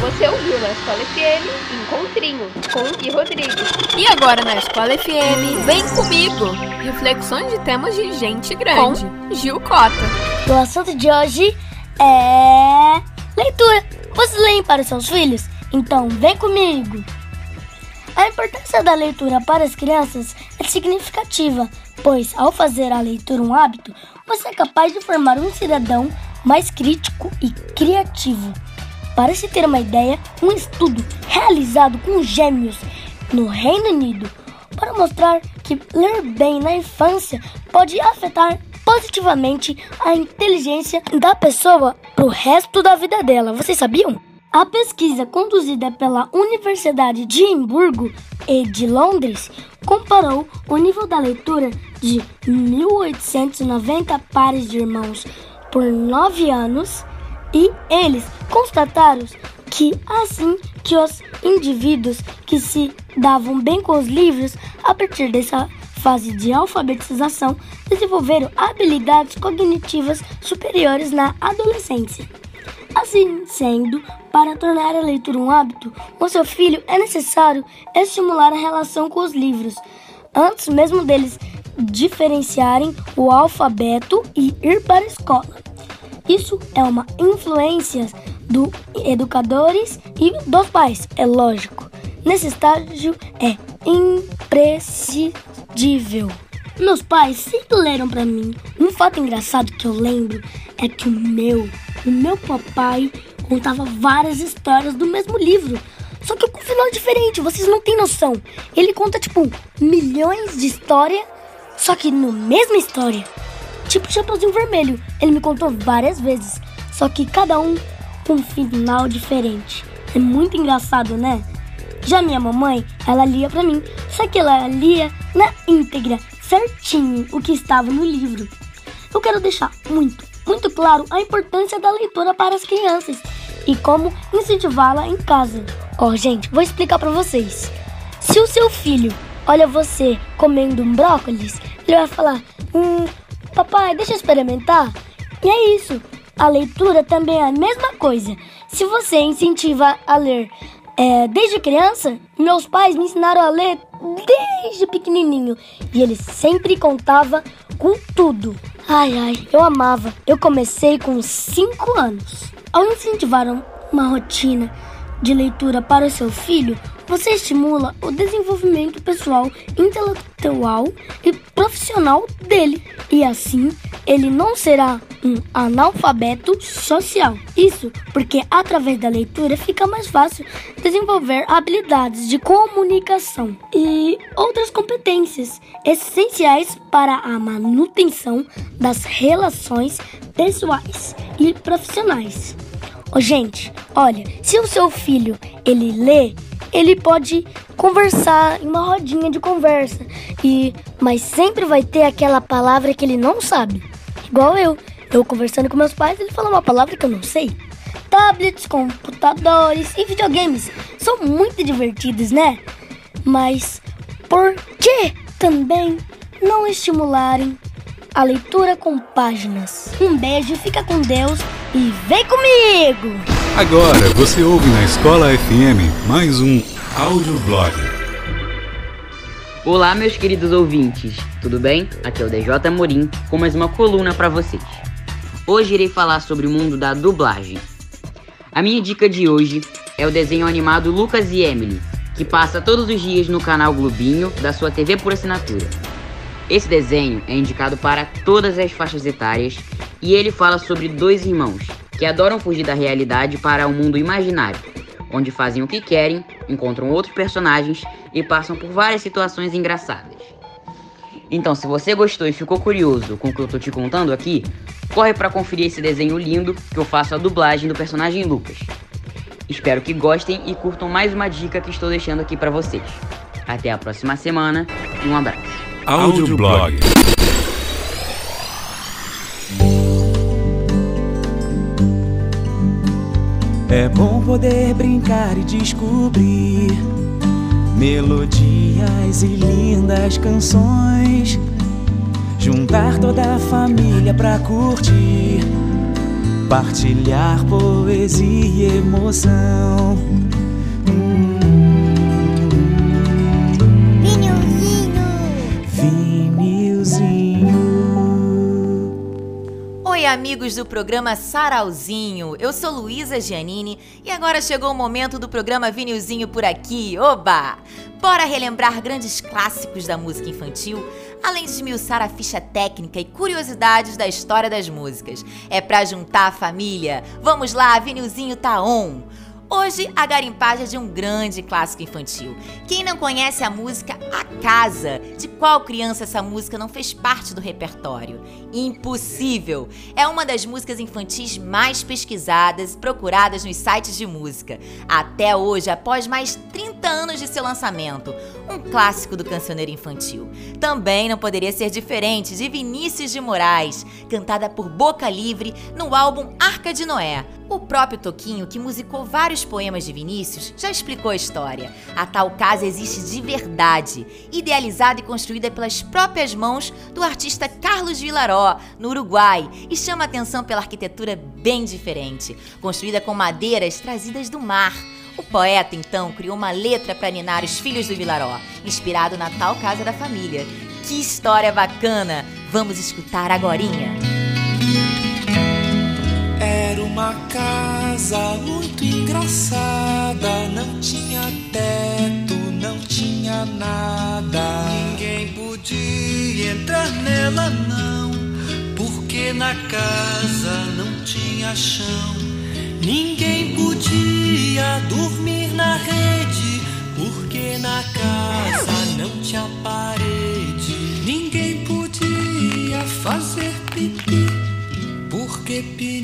Você ouviu na Escola FM Encontrinho com Gui Rodrigues. E agora na Escola FM, vem comigo! Reflexões de temas de gente grande. Com Gil Cota. O assunto de hoje é leitura. Você leem para seus filhos? Então vem comigo! A importância da leitura para as crianças é significativa, pois ao fazer a leitura um hábito, você é capaz de formar um cidadão mais crítico e criativo. Para se ter uma ideia, um estudo realizado com gêmeos no Reino Unido para mostrar que ler bem na infância pode afetar positivamente a inteligência da pessoa para o resto da vida dela. Vocês sabiam? A pesquisa conduzida pela Universidade de Edimburgo e de Londres comparou o nível da leitura de 1.890 pares de irmãos por nove anos e eles constataram que assim que os indivíduos que se davam bem com os livros, a partir dessa fase de alfabetização, desenvolveram habilidades cognitivas superiores na adolescência. Assim sendo, para tornar a leitura um hábito, o seu filho é necessário estimular a relação com os livros, antes mesmo deles diferenciarem o alfabeto e ir para a escola. Isso é uma influência dos educadores e dos pais, é lógico. Nesse estágio é imprescindível. Meus pais sempre leram para mim. Um fato engraçado que eu lembro é que o meu, o meu papai contava várias histórias do mesmo livro. Só que com final diferente, vocês não têm noção. Ele conta tipo milhões de histórias, só que no mesma história. Tipo Chapeuzinho Vermelho, ele me contou várias vezes, só que cada um com um final diferente. É muito engraçado, né? Já minha mamãe, ela lia para mim, só que ela lia na íntegra, certinho o que estava no livro. Eu quero deixar muito, muito claro a importância da leitura para as crianças e como incentivá-la em casa. Ó, oh, gente, vou explicar para vocês. Se o seu filho olha você comendo um brócolis, ele vai falar: Hum, papai, deixa eu experimentar. E é isso. A leitura também é a mesma coisa. Se você incentiva a ler é, desde criança, meus pais me ensinaram a ler desde pequenininho e eles sempre contavam com tudo. Ai, ai, eu amava. Eu comecei com 5 anos. Ao incentivar uma rotina de leitura para o seu filho, você estimula o desenvolvimento pessoal, intelectual e profissional dele. E assim, ele não será um analfabeto social. Isso porque através da leitura fica mais fácil desenvolver habilidades de comunicação e outras competências essenciais para a manutenção das relações pessoais e profissionais. Oh, gente, olha, se o seu filho ele lê, ele pode conversar em uma rodinha de conversa e mas sempre vai ter aquela palavra que ele não sabe. Igual eu, eu conversando com meus pais, ele fala uma palavra que eu não sei. Tablets, computadores e videogames são muito divertidos, né? Mas por que também não estimularem a leitura com páginas. Um beijo, fica com Deus e vem comigo! Agora você ouve na Escola FM mais um audioblog. Olá, meus queridos ouvintes, tudo bem? Aqui é o DJ Morim com mais uma coluna para vocês. Hoje irei falar sobre o mundo da dublagem. A minha dica de hoje é o desenho animado Lucas e Emily, que passa todos os dias no canal Globinho da sua TV por assinatura. Esse desenho é indicado para todas as faixas etárias e ele fala sobre dois irmãos que adoram fugir da realidade para um mundo imaginário, onde fazem o que querem, encontram outros personagens e passam por várias situações engraçadas. Então, se você gostou e ficou curioso com o que eu tô te contando aqui, corre para conferir esse desenho lindo que eu faço a dublagem do personagem Lucas. Espero que gostem e curtam mais uma dica que estou deixando aqui para vocês. Até a próxima semana e um abraço. Audioblog. É bom poder brincar e descobrir melodias e lindas canções. Juntar toda a família pra curtir, partilhar poesia e emoção. Oi, amigos do programa Sarauzinho. Eu sou Luísa Giannini e agora chegou o momento do programa Vinilzinho por aqui. Oba! Bora relembrar grandes clássicos da música infantil, além de esmiuçar a ficha técnica e curiosidades da história das músicas. É pra juntar a família. Vamos lá, Vinilzinho tá on! Hoje, a garimpagem é de um grande clássico infantil. Quem não conhece a música A Casa? De qual criança essa música não fez parte do repertório? Impossível! É uma das músicas infantis mais pesquisadas e procuradas nos sites de música. Até hoje, após mais 30 anos de seu lançamento, um clássico do cancioneiro infantil. Também não poderia ser diferente de Vinícius de Moraes, cantada por Boca Livre no álbum Arca de Noé. O próprio Toquinho, que musicou vários poemas de Vinícius, já explicou a história. A tal casa existe de verdade, idealizada e construída pelas próprias mãos do artista Carlos Vilaró, no Uruguai, e chama atenção pela arquitetura bem diferente, construída com madeiras trazidas do mar. O poeta, então, criou uma letra para ninar os filhos do Vilaró, inspirado na tal casa da família. Que história bacana! Vamos escutar agorinha. Uma casa muito engraçada, não tinha teto, não tinha nada. Ninguém podia entrar nela não, porque na casa não tinha chão. Ninguém podia dormir na rede, porque na casa não tinha parede. Ninguém podia fazer pipi, porque pinico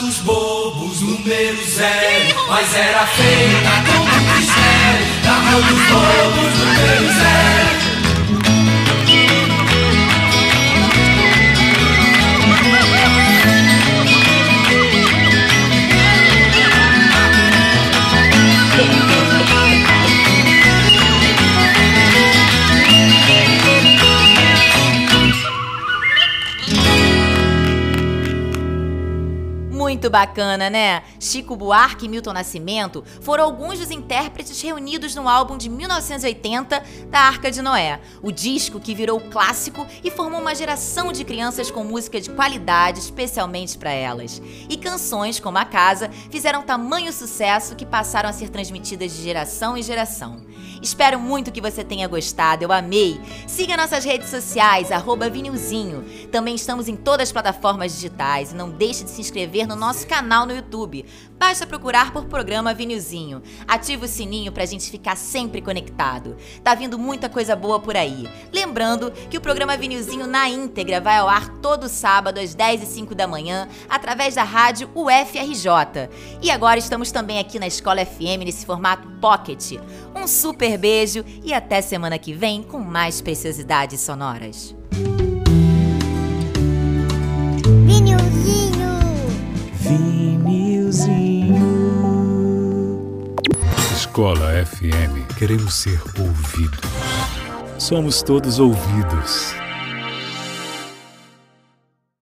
dos bobos, número zero. Mas era feita com muito esmero Na rua dos bobos, número zero Muito bacana, né? Chico Buarque e Milton Nascimento foram alguns dos intérpretes reunidos no álbum de 1980 da Arca de Noé, o disco que virou clássico e formou uma geração de crianças com música de qualidade especialmente para elas. E canções como A Casa fizeram tamanho sucesso que passaram a ser transmitidas de geração em geração. Espero muito que você tenha gostado, eu amei. Siga nossas redes sociais, arroba Vinilzinho. Também estamos em todas as plataformas digitais e não deixe de se inscrever no nosso canal no YouTube. Basta procurar por programa Vinilzinho. Ative o sininho pra gente ficar sempre conectado. Tá vindo muita coisa boa por aí. Lembrando que o programa Vinilzinho na íntegra vai ao ar todo sábado às 10 e 05 da manhã, através da rádio UFRJ. E agora estamos também aqui na Escola FM nesse formato Pocket. Um super beijo e até semana que vem com mais preciosidades sonoras. Vinilzinho. Vinilzinho. Escola FM, queremos ser ouvidos. Somos todos ouvidos.